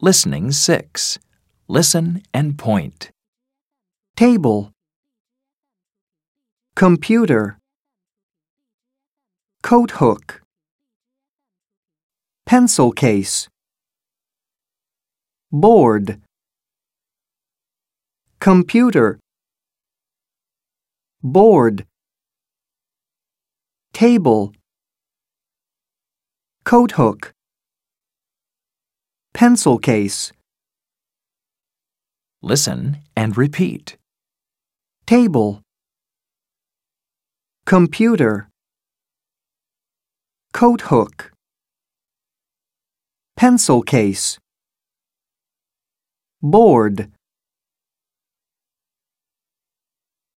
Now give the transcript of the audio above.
Listening 6. Listen and point. table, computer, coat hook, pencil case, board, computer, board, table, coat hook, pencil case, Listen and repeat. table, computer, coat hook, pencil case, board,